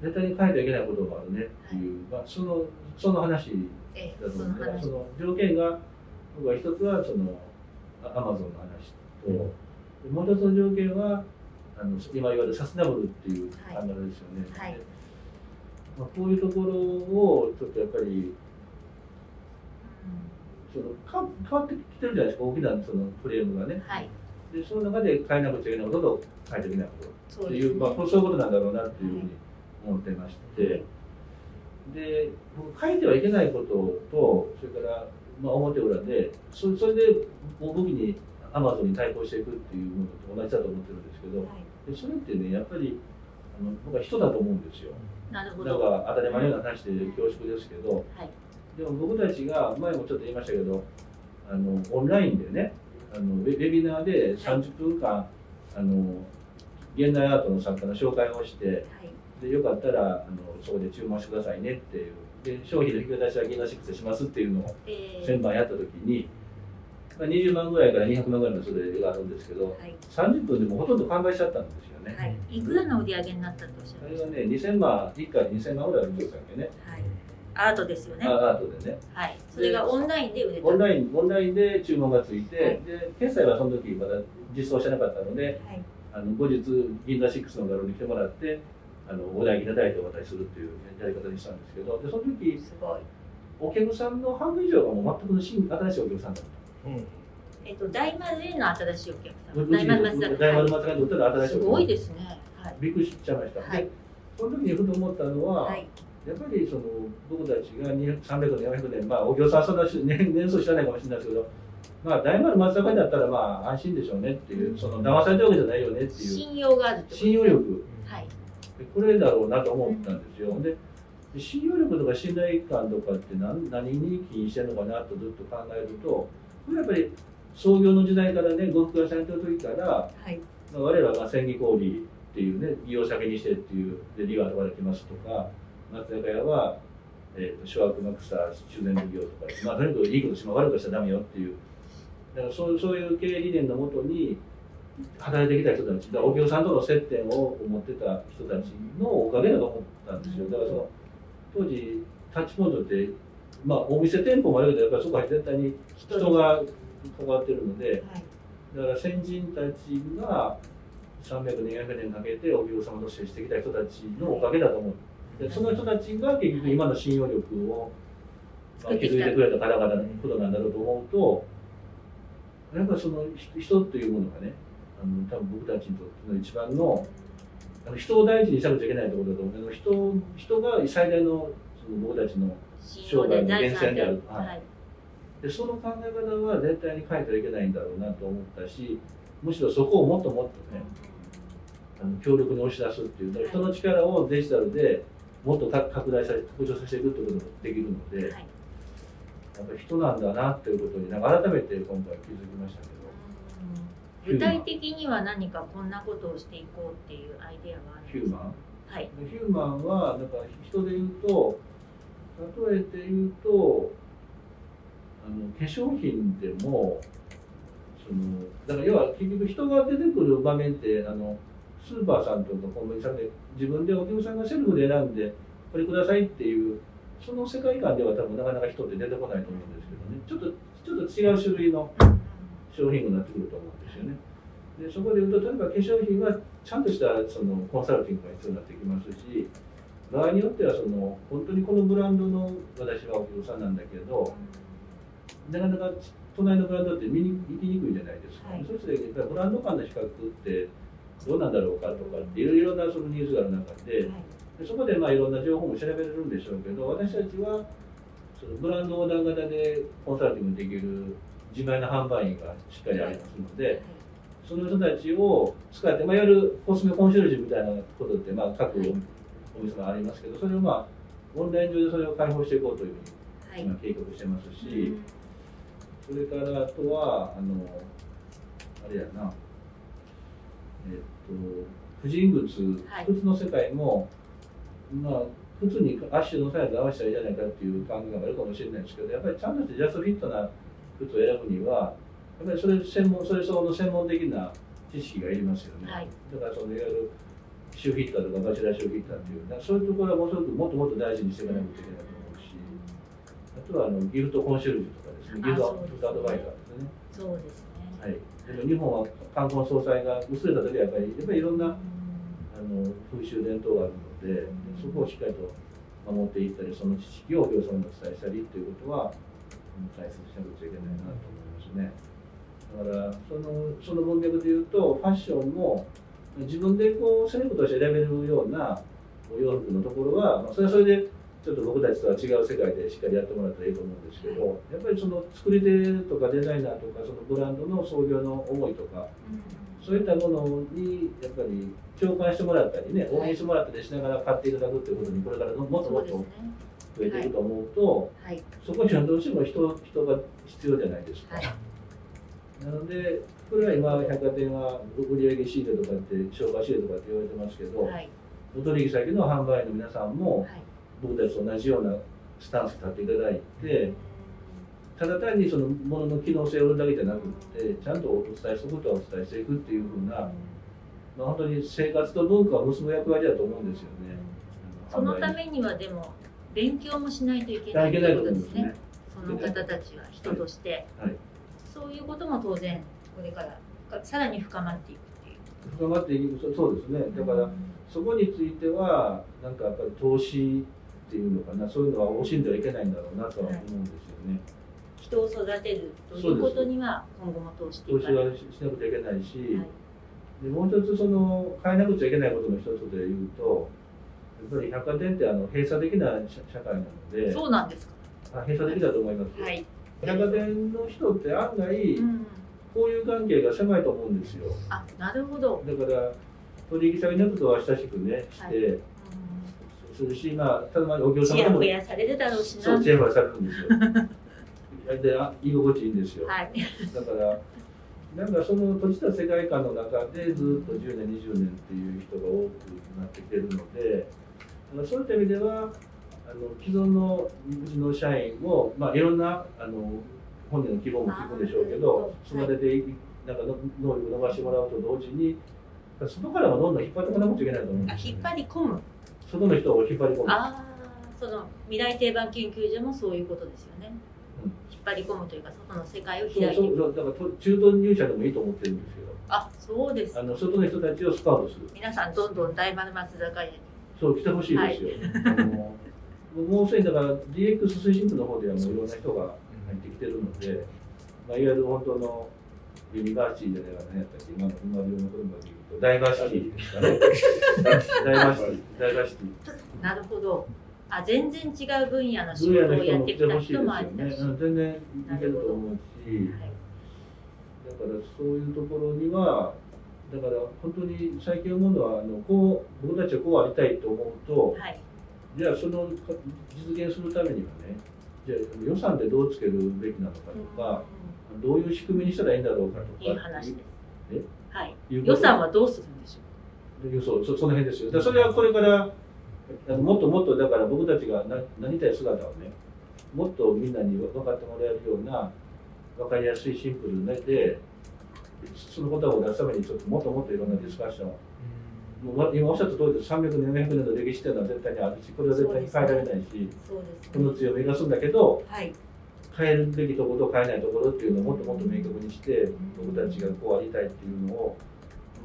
絶対に変えてはいけないことがあるねっていう、まあ、そのその話えだとその話思うんでその条件が僕は一つはそのアマゾンの話と、もう一つの条件はあの今言われるサステナブルっていう考えはい方ですよね、はい。まあ、こういうところをちょっとやっぱりそのか変わってきてるじゃないですか。大きなそのフレームがね。はい。でその中で変えなくちゃいけないことと変えていけないことっていうねまあ、そういうことなんだろうなっていうふうに思ってまして、で僕変えてはいけないこととそれから、まあ、表裏でそそれで武器にアマゾンに対抗していくっていうものと同じだと思ってるんですけど。はいでそれってねやっぱりあの僕は人だと思うんですよ。なるほど。なんか当たり前の話で恐縮ですけどはい。でも僕たちが前もちょっと言いましたけどあのオンラインでねあのウェビナーで30分間、あの現代アートの作家の紹介をしてはい。でよかったらあのそこで注文してくださいねっていう。で商品の引き渡しはギナシックスでしますっていうのをえー。先番やった時に、まあ、20万ぐらいから200万ぐらいのそれがあるんですけどはい。30分でもうほとんど完売しちゃったんですよね。はい。いくらの売り上げになったとおっしゃいましあれはね2000万1回2000万ぐらいあるんですよね。たはい。アートですよね。あアートでね。はい。それがオンラインで売れた。オンラインオンラインで注文がついて、はい。で決済はその時まだ実装してなかったのではい。あの後日銀座6の画廊に来てもらってあのお代金いただいてお渡しするっていうやり方にしたんですけどでその時すごい。お客さんの半分以上がもう全くの新新しいお客さんだったえっと大丸への新しいお客う様大丸松坂大丸松坂にとっての新しいすお客さんごいですね。はい。びっくりしちゃいました、はい。でその時にふと思ったのは、はい。やっぱりその僕たちが200 300年400年まあお客さんはそんな年年数知らないかもしれないですけどまあ大丸松坂だったらまあ安心でしょうねっていうその騙されたわけじゃないよねっていう。信用があるってこと信用力。はい。でこれだろうなと思ったんですよ。で信用力とか信頼感とかって何何に起因してるのかなとずっと考えるとやっぱり創業の時代からね呉服屋さんやってる時から、はい。まあ、我らが千里氷っていうね利用先にしてっていうで利が後から来ますとか松坂屋は、えー、と諸悪の草修繕事業とか、まあ、とにかくいいことしま悪いことしちゃダメよっていう。だからそうそういう経営理念のもとに働いてきた人たちだお客さんとの接点を持ってた人たちのおかげだと思ったんですよ。だからその当時タッチポイントってまあお店店舗もあるけどやっぱりそこは絶対に人が関わってるのではい。だから先人たちが300年400年かけてお客様と接してきた人たちのおかげだと思う。でその人たちが結局今の信用力を、まあ、築いてくれた方々のことなんだろうと思うとやっぱりその人っていうものがねあの多分僕たちにとっての一番の人を大事にしなくちゃいけないところだと思う。けど人人が最大のその僕たちの信用で財産である。生涯の源泉である。はい。でその考え方は絶対に変えてはいけないんだろうなと思ったしむしろそこをもっともっとねあの強力に押し出すっていう人の力をデジタルでもっと拡大させ拡張させていくってこともできるので、はい。やっぱり人なんだなっていうことになんか改めて今回気づきましたけど。具体的には何かこんなことをしていこうっていうアイデアはあるんですか？ヒューマン。はい。でヒューマンはだから人で言うと例えて言うとあの化粧品でもそのだから要は結局人が出てくる場面ってあのスーパーさんとかコンビニさんで自分でお客さんがセルフで選んでこれくださいっていうその世界観では多分なかなか人って出てこないと思うんですけどねちょっとちょっと違う種類の商品になってくると思うんですよね。でそこで言うと例えば化粧品はちゃんとしたそのコンサルティングが必要になってきますし場合によってはその本当にこのブランドの私はお客さんなんだけどなかなか隣のブランドって見に行きにくいじゃないですか、はい。そしてやっぱりブランド間の比較ってどうなんだろうかとかっていろいろなそのニーズがある中ででそこでまあいろんな情報も調べれるんでしょうけど私たちはそのブランド横断型でコンサルティングできる自前の販売員がしっかりありますので、その人たちを使って、まあ、いわゆるコスメコンシェルジュみたいなことって、まあ、各はいお店がありますけど、それをまあ、オンライン上でそれを開放していこうというふうはい。に今計画してますし、それからあとは、あの、あれやな、えっと、婦人靴、はい。靴の世界も、まあ、靴に足のサイズ合わせたらいいじゃないかっていう考えがあるかもしれないですけど、やっぱりちゃんとしてジャストフィットな靴を選ぶには、やっぱりそれ専門、それ相応の専門的な知識がいりますよね、はい。だからそのいわゆるシューフィッターとかバチェラーシューフィッターっていうなんかそういうところはものすごくもっともっと大事にしていかなきゃいけないと思うしあとはあのギフトコンシェルジュとかですねギフトアドバイザーですね。そうですね。はい。でも日本は冠婚葬祭が薄れた時はやっぱりやっぱりいろんなあの風習伝統があるのでそこをしっかりと守っていったりその知識をお客様にお伝えしたりっていうことはうん大切にしなくちゃいけないなと思いますね。だからそのその文脈で言うとファッションも自分でこうセレクトして選べるようなお洋服のところは、まあ、それはそれでちょっと僕たちとは違う世界でしっかりやってもらったらいいと思うんですけどやっぱりその作り手とかデザイナーとかそのブランドの創業の思いとかそういったものにやっぱり共感してもらったりね応援してもらったりしながら買っていただくっていうことにこれからもっともっと。増えていくと思うとはい。そこにはどうしても人人が必要じゃないですか。はい。なのでこれは今百貨店は売上仕入れとかって商売仕入れとかって言われてますけど、はい。お取引先の販売員の皆さんもはい。僕たちと同じようなスタンスに立っていただいてただ単にそのものの機能性を売るだけじゃなくってちゃんとお伝えすることはお伝えしていくっていうふうな、まあ、本当に生活と文化を結ぶ役割だと思うんですよね。そのたにめにはでも勉強もしないといけないというとことでね思うんですすね。。その方たちは人として、はいそういうことも当然これからさらに深まっていくっていう。深まっていくそそうですねだからそこについてはなんかやっぱり投資っていうのかなそういうのは惜しんではいけないんだろうなとは思うんですよね。人を育てるということには今後も投資かない。はしなくちゃいけないし、はいでもう一つその変えなくちゃいけないことの一つで言うとやっぱり百貨店ってあの閉鎖的な社社会なのでそうなんですか。あ閉鎖的だと思います、はい。百貨店の人って案外うん。こういう関係が狭いと思うんですよあ、なるほど。だから取引先の人とは親しくねして、はいするしまあただまあお客ちや様でもほやされるだろうしな。そうチェフはされるんですよ であ居心地いいんですよ、はい。だからなんかその閉じた世界観の中でずっと10年20年っていう人が多くなってきてるのでそういった意味ではあの既存のうちの社員を、まあ、いろんなあの本人の希望も聞くんでしょうけど育てていなんかの能力を伸ばしてもらうと同時に外からもどんどん引っ張ってこなくちゃいけないと思うんあ、ですよ、引っ張り込む。外の人を引っ張り込むああ、その未来定番研究所もそういうことですよね。うん引っ張り込むというか、外の世界を開いていく。そうだからと中途入社でもいいと思ってるんですけどあ、そうですあ。の外の人たちをスカウトする皆さんどんどん大丸松坂屋に。そう来てほしいですよ、あのもうすでにだから DX 推進部の方ではもういろんな人が入ってきてるので、まあ、いわゆる本当のユニバーシティじゃないか何やったっけ今の今の言うとダイバーシティですかね ダイバーシティダイバーシティなるほど。あ、全然違う分野の仕分野事をやの人も来ってきた人てほしいですよもありだし。ねうん全然いけると思うしはいだからそういうところにはだから本当に最近思うのはあのこう僕たちはこうありたいと思うとはい。じゃあその実現するためにはねじゃあ予算でどうつけるべきなのかとか、どういう仕組みにしたらいいんだろうかとか。いい話です。え？はい。予算はどうするんでしょそうそその辺ですよ。それはこれからあのもっともっとだから僕たちがななりたい姿をねもっとみんなに分かってもらえるような分かりやすいシンプルでそのことを出すためにちょっともっともっといろんなディスカッションもう今おっしゃった通りで300年400年の歴史っていうのは絶対にあるしこれは絶対に変えられないし、う。そうですこの強みを生かすんだけどはい。変えるべきところと変えないところっていうのをもっともっと明確にして僕たちがこうありたいっていうのを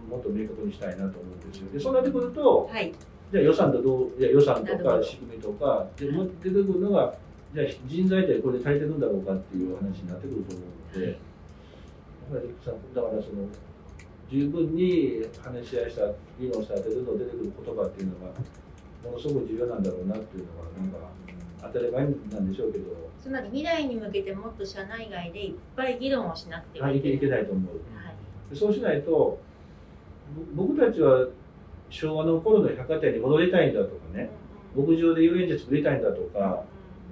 もっと明確にしたいなと思うんですよでそうなってくるとはい。じゃあ予算とどういや予算とか仕組みとかでも出てくるのがじゃあ人材ってこれで足りてるんだろうかっていう話になってくると思うのでやっぱりさだからその十分に話し合いした議論した後でど出てくる言葉っていうのがものすごく重要なんだろうなっていうのがなんか当たり前なんでしょうけど、つまり未来に向けてもっと社内外でいっぱい議論をしなくては、はいいけない。いけいけないと思う。はい。でそうしないとぼ僕たちは昭和の頃の百貨店に戻りたいんだとかね牧場で遊園地作りたいんだとか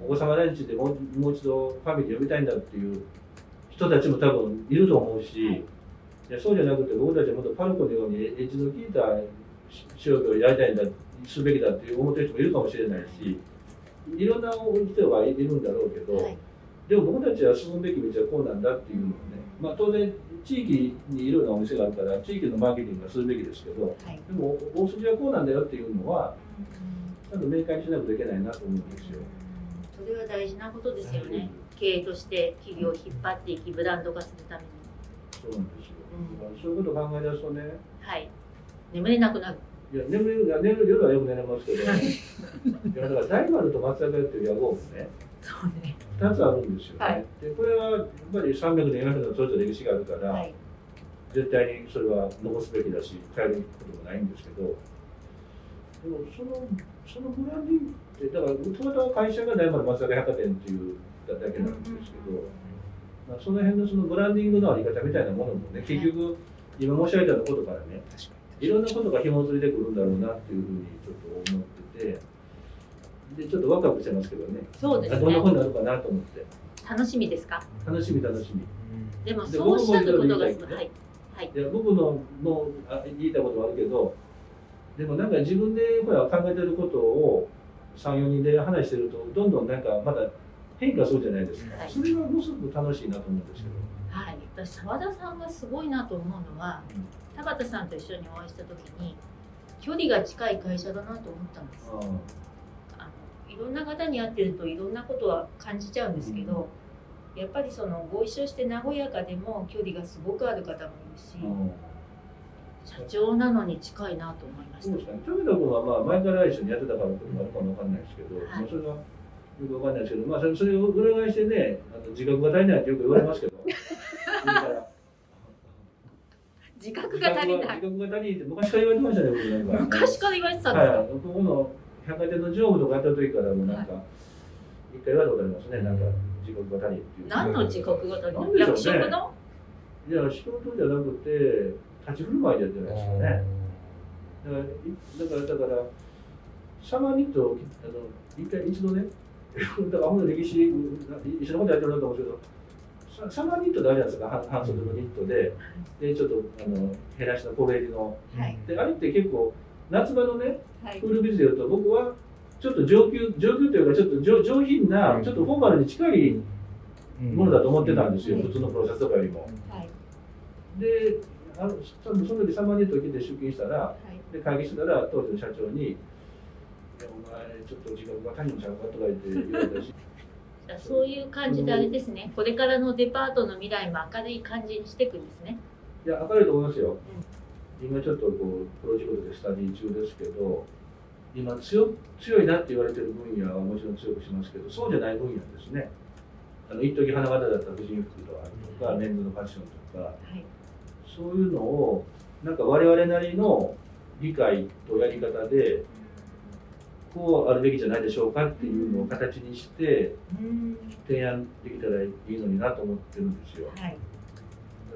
お子様ランチでもうもう一度ファミリー呼びたいんだっていう人たちも多分いると思うし、はいいやそうじゃなくて僕たちはもっとパルコのようにエッジの効いた商業をやりたいんだすべきだって思ってる人もいるかもしれないしいろんな人がいるんだろうけど、はい。でも僕たちは進むべき道はこうなんだっていうのをね、まあ、当然地域にいろんなお店があるから地域のマーケティングはするべきですけどはいでも大筋はこうなんだよっていうのはちゃんと明快にしないといけないなと思うんですよ。それは大事なことですよね経営として企業を引っ張っていきブランド化するためにそうなんですよ。そういうことを考え出すとね、はい。眠れなくなる。いや眠れや寝る夜はよく寝れますけど、いやだから大丸と松坂屋っていう屋号もね、そうね。2つあるんですよね。はい。でこれはやっぱり300年、400年のそれぞれ歴史があるから、はい。絶対にそれは残すべきだし、変えることもないんですけど、でもそのそのブランディングって、だから、たまたま会社が大丸松坂屋百貨店っていうだけなんですけど、まあ、その辺のそのブランディングのあり方みたいなものもね、結局、今申し上げたことからね、いろんなことが紐づいてくるんだろうなっていうふうにちょっと思ってて、でちょっとワクワクしてますけどね、そうですあどんなふうねになるかなと思って、楽しみですか？楽しみ、楽しみ。でもでそうしゃることが僕もい。ろいろ言いたいはい。はい。いや僕ののあ言いたいことはあるけど、でもなんか自分でほら考えてることを3、4人で話してると、どんどんなんかまだ変化するじゃないですか、はい。それがものすごく楽しいなと思うんですけど。はい、私澤田さんがすごいなと思うのは田畑さんと一緒にお会いした時に距離が近い会社だなと思ったんです。ああ。のいろんな方に会ってるといろんなことは感じちゃうんですけど、やっぱりそのご一緒して和やかでも距離がすごくある方もいるし、社長なのに近いなと思いました。そうですね。富田君はまあ前から一緒にやってたからこともあるかもわかんないですけど、はい。まあそれはよくわかんないですけど、まあそれそれを裏返してね、あの自覚が足りないってよく言われますけど、自覚が足りない。自覚が足りないって昔から言われてましたね、僕なんか。昔から言われてたんですか、はい、ここの百貨店の常務とかやった時からもなんか、一回言われたことありますね、なんか自覚が足りないっていう。何の自覚が足りない、役職の？いや、仕事じゃなくて、立ち振る舞いでやってないですよね。だから、いだから、だから、サマニット、あの、一回、一度ね、だから、ほんと歴史、一緒のことやってるなと思うんですけど、ササマーニットってあるじゃないですか、半半袖のニットで、で、ちょっと、あの、減らしの小ベリの。はい。で、あれって結構、夏場のね、はい。クールビズでいうと、僕は、ちょっと上級、上級というか、ちょっと上上品な、ちょっとフォーマルに近いものだと思ってたんですよ、うん。普通のプロセスとかよりも。はい。で、あの多分その時サマーニット着て出勤したら、はい。で会議してたら当時の社長に「いやお前ちょっと自覚が足りんのちゃうか」とか言って言われたしじゃあそういう感じであれですね、これからのデパートの未来も明るい感じにしていくんですね。いや明るいと思いますよ、今ちょっとこうプロジェクトでスタディ中ですけど今強強いなって言われてる分野はもちろん強くしますけどそうじゃない分野ですね。あの一時花形だった婦人服とかとかメンズのファッションとか。はい。そういうのをなんか我々なりの理解とやり方でこうあるべきじゃないでしょうかっていうのを形にしてうん提案できたらいいのになと思ってるんですよ。はい。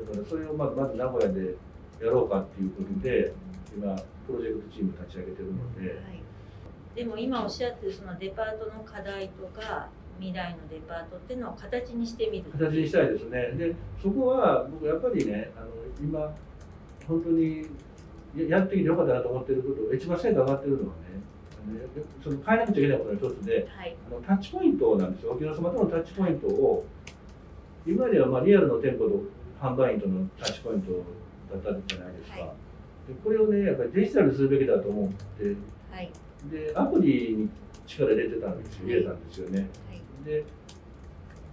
だからそれをまずまず名古屋でやろうかっていうことで今プロジェクトチーム立ち上げてるので。はい、でも今おっしゃってるそのデパートの課題とか未来のデパートっていうのを形にしてみる。形にしたいですね。でそこは僕やっぱりねあの今本当にややってきてよかったなと思ってること一番成果上がってるのはねあのやその変えなくちゃいけないことの一つではい。あのタッチポイントなんですよ、お客様とのタッチポイントを、今まではまあリアルの店舗と販売員とのタッチポイントだったじゃないですか、はい。でこれをね、やっぱりデジタルにするべきだと思って、はい。でアプリに力入れてたんですよ、入れたんですよね。はい。で、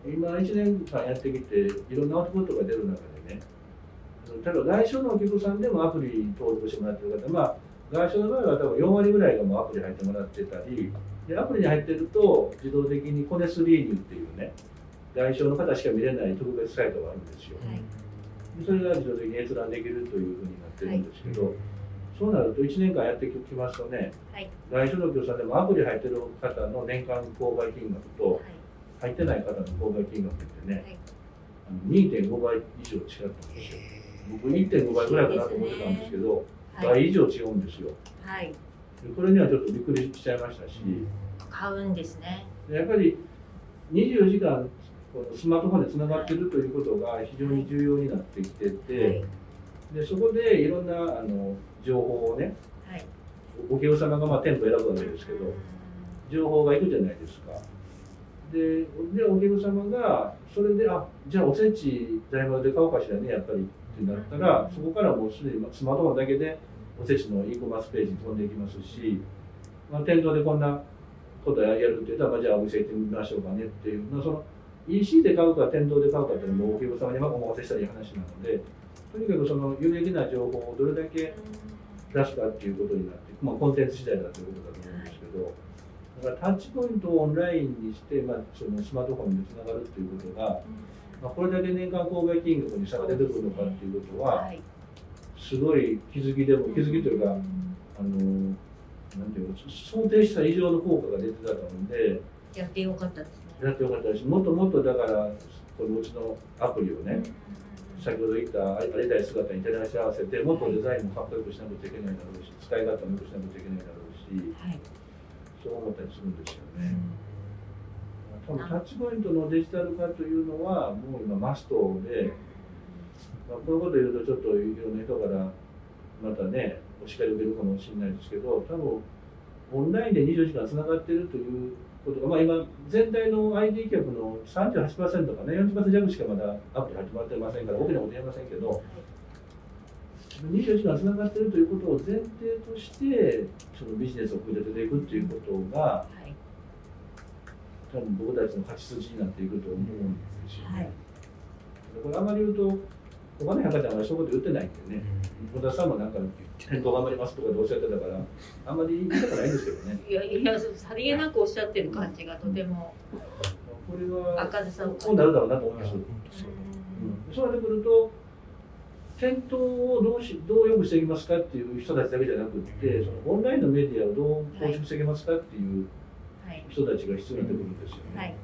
今、1年間やってきて、いろんなアウトプットが出る中でね、例えば外商のお客さんでもアプリに登録してもらってる方、まあ、外商の場合は多分4割ぐらいがもうアプリ入ってもらってたり、でアプリに入ってると自動的にコネスリーニュっていうね、外商の方しか見れない特別サイトがあるんですよ。はい。でそれが自動的に閲覧できるというふうになってるんですけど、そうなると1年間やってきますとね、はい。外商のお客さんでもアプリ入ってる方の年間購買金額とはい。入ってない方の購買金額ってね、はい。あの2.5倍以上違ったんですよ。僕1.5倍ぐらいかなと思ってたんですけど、はい倍以上違うんですよ。はい。でこれにはちょっとびっくりしちゃいましたし、買うんですね。でやっぱり24時間このスマートフォンでつながってるということが非常に重要になってきてて、はい。でそこでいろんなあの情報をね、はい。お客様がまあ店舗選ぶわけですけど、情報がいくじゃないですか。で、でお客様がそれで、あじゃあおせち大丸で買おうかしらね、やっぱりってなったらそこからもうすでにスマートフォンだけでおせちの e コマースページに飛んでいきますし、まあ、店頭でこんなことやるって言ったら、まあ、じゃあお店行ってみましょうかねっていう、まあ、その EC で買うか店頭で買うかっていうのもお客様にお任せしたらいい話なのでとにかくその有益な情報をどれだけ出すかっていうことになって、まあ、コンテンツ次第だということだと思うんですけど。だからタッチポイントをオンラインにして、まあ、そのスマートフォンにつながるっていうことが、まあ、これだけ年間購買金額に差が出てくるのかっていうことは、すごい気づきでも気づきというか、あのなんていうの想定した以上の効果が出てたのでやってよかったですね。やってよかったしもっともっとだからこのうちのアプリをね、先ほど言ったありたい姿に照らし合わせてもっとデザインもかっこよくしなくちゃいけないだろうし使い方もよくしなくちゃいけないだろうし、はい。そう思ったりするんですよね。多分タッチポイントのデジタル化というのはもう今マストで、まあ、こういうこと言うとちょっといろんな人からまたねお叱り受けるかもしれないですけど多分オンラインで24時間つながってるということが、まあ、今全体の ID 客の38%かね40%弱しかまだアプリ始まってませんから大きなこと言えませんけど。24時間つながっているということを前提としてそのビジネスを組み立てていくっていうことが、多分僕たちの勝ち筋になっていくと思うんですよね。はい。これあんまり言うと他の百貨店はそういうこと言ってないんでね。小田さんもなんか頑張りますとかでおっしゃってたからあんまり言いたくないんですけどね。いやいやさりげなくおっしゃってる感じがとても。これは赤字さんこうなるだろうなと思います、そううん、そうなってくると店頭をどうしどう良くしていきますかっていう人たちだけじゃなくってそのオンラインのメディアをどう構築していきますかっていうはい人たちが必要になってくるんですよね。はい。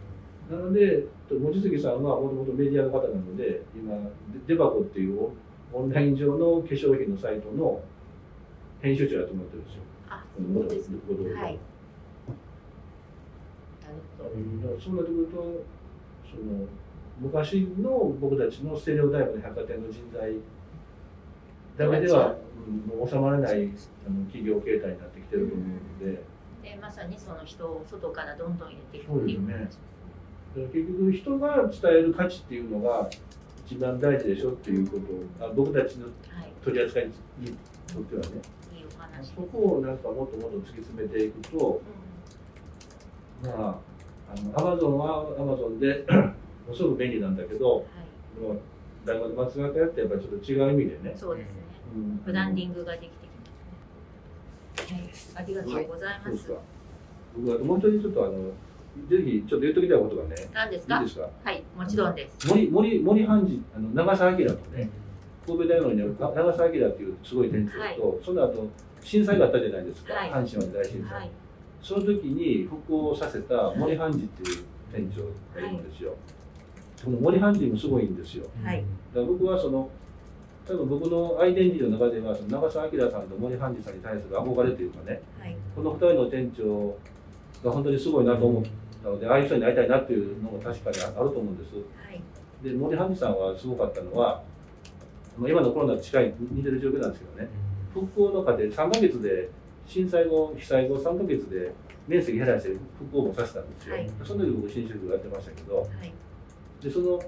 なので、望月さんはもともとメディアの方なので、今、デバコっていうオンライン上の化粧品のサイトの編集長やと思ってるんですよ。あうんそうですはい。そうなってくると、その昔の僕たちのステレオタイプの百貨店の人材だけでは、うん収まらないあの企業形態になってきてると思うので、でまさにその人を外からどんどん入れていく。そうっていうですね結局人が伝える価値っていうのが一番大事でしょっていうことをあ僕たちのはい。取り扱いにとってはね。いいお話。ですそこをなんかもっともっと突き詰めていくとまああのアマゾンはアマゾンで ものすごく便利なんだけどうんはい。もう大学の松坂屋ってやっぱりちょっと違う意味でね、そうですね。うん。ブランディングができてありがとうございます。そうですか。僕はもう一人ちょっとあのぜひちょっと言っときたいことがね何ですか？いいですか？はいもちろんです。森森森判事あの長澤明とね神戸大学にある長澤明っていうすごい店長と、はい。その後震災があったじゃないですか、はい。阪神・淡路大震災、はい。その時に復興させた森判事っていう店長がいるんですよ、その森判事もすごいんですよ。はい。だから僕はその多分僕のアイデンティティの中ではその長澤明さんと森判事さんに対する憧れというかねはい。この2人の店長が本当にすごいなと思ったのでああいう人になりたいなっていうのも確かにあると思うんです。はい。で森判事さんはすごかったのはまあ今のコロナと近い似てる状況なんですけどね。復興の過程3ヶ月で震災後被災後3ヶ月で面積減らして復興もさせたんですよ、はい。その時僕新宿やってましたけど。はい。でその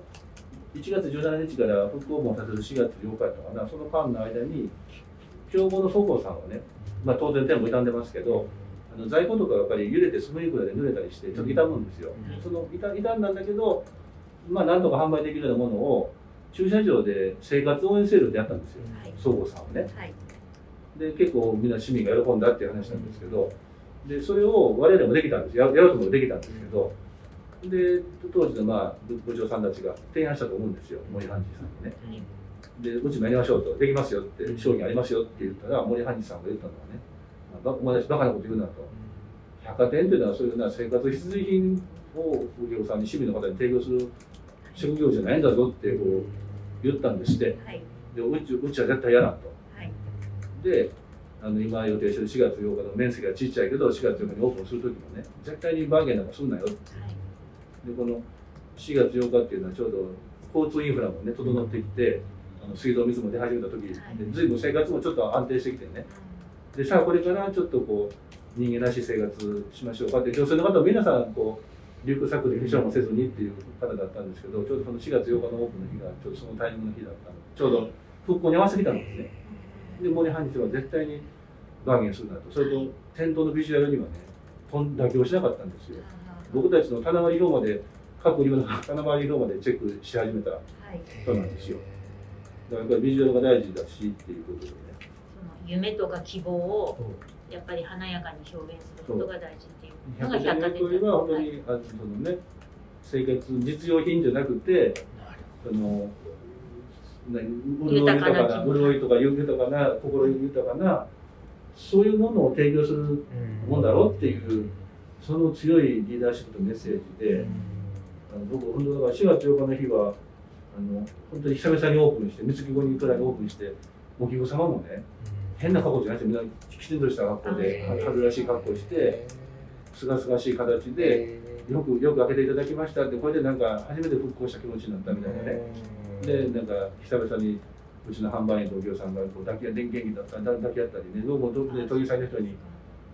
1月17日から復興もさせる4月8日やったかな。その間の間に消防の総合さんはね、まあ、当然店も傷んでますけどあの在庫とかやっぱり揺れてスムークラで濡れたりしてちょっと傷むんですよ、うん。その傷傷んだんだけどまあなんとか販売できるようなものを駐車場で生活応援セールでやったんですよ。はい。総合さんはね。はい。で結構みんな市民が喜んだっていう話なんですけどでそれを我々もできたんです。ややろうともできたんですけどで当時のまあ部部長さんたちが提案したと思うんですよ。森半次さんにね。はいでうちもやりましょうと。できますよって。商品ありますよって言ったら森半次さんが言ったのはねまあばお前たちバカなこと言うなと。百貨店というのはそういうな生活必需品をお客さんに市民の方に提供する職業じゃないんだぞってこう言ったんですって。はい。でうちうちは絶対嫌だと。はい。であの今予定してる4月8日の面積がちっちゃいけど4月8日にオープンする時もね絶対にバーゲンなんかすんなよでこの4月8日っていうのはちょうど交通インフラもね整ってきてあの水道水も出始めた時で随分生活もちょっと安定してきてね。でさあこれからちょっとこう人間らしい生活しましょうかって女性の方は皆さんこうリュックサックで化粧もせずにっていう方だったんですけどちょうどその4月8日のオープンの日がちょうどそのタイミングの日だったのちょうど復興に合わせてきたんですね。で森半日は絶対にバーゲンするなと。それと店頭のビジュアルにはねとん妥協しなかったんですよ僕たちの棚割り色まで各売り場の棚割り色までチェックし始めたはい。そうなんですよ。だからビジュアルが大事だしっていうことでね。その夢とか希望をやっぱり華やかに表現することが大事っていうのが百貨店100年は本当はいに、あそのね生活実用品じゃなくてその何潤い豊かな潤いとか豊かな心豊かなそういうものを提供するもんだろうっていうその強いリーダーシップとメッセージで、あの僕本当だから4月8日の日はあの本当に久々にオープンして三月後にくらいにオープンしてお客様もね変な格好じゃなくてみんなきちんとした格好ではい。春らしい格好をしてすがすがしい形でよくよく開けていただきましたってこれでなんか初めて復興した気持ちになったみたいなね。でなんか久々にうちの販売員とお客さんがこう抱き合電源機だった抱き合ったりねどうもどうもね研ぎさんの人に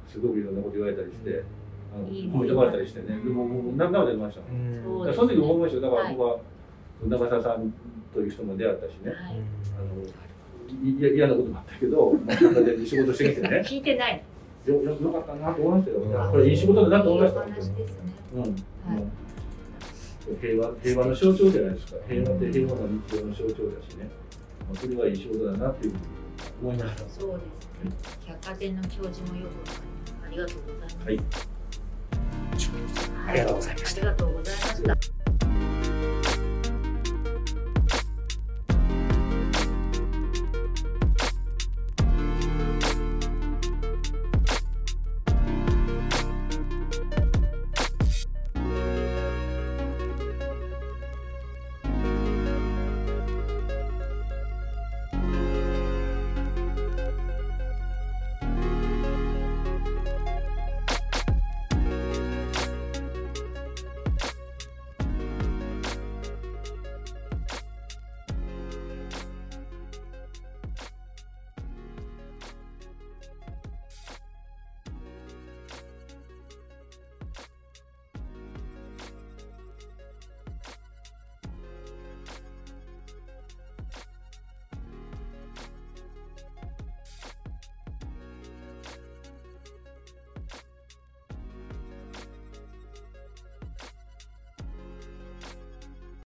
すごくいろんなこと言われたりしてあのいい褒めてもらったりしてね。でももう何回も出ました。もん。そうですだからその時思いましたよだからはい。僕は長澤さんという人も出会ったしね。はい。あのいい嫌なこともあったけど、まあ、百貨店で仕事してきてね。聞いてない。よよよかったなと思いましたよこれいい仕事だなと思いました。いいお話ですねうん、はい。もう平和平和の象徴じゃないですか。平和って平和な日常の象徴だしね、まあ、それはいい仕事だなっていうふうに思いましたそうですね。百貨店の教授もよくありがとうございます。はいありがとうございました。ありがとうございました。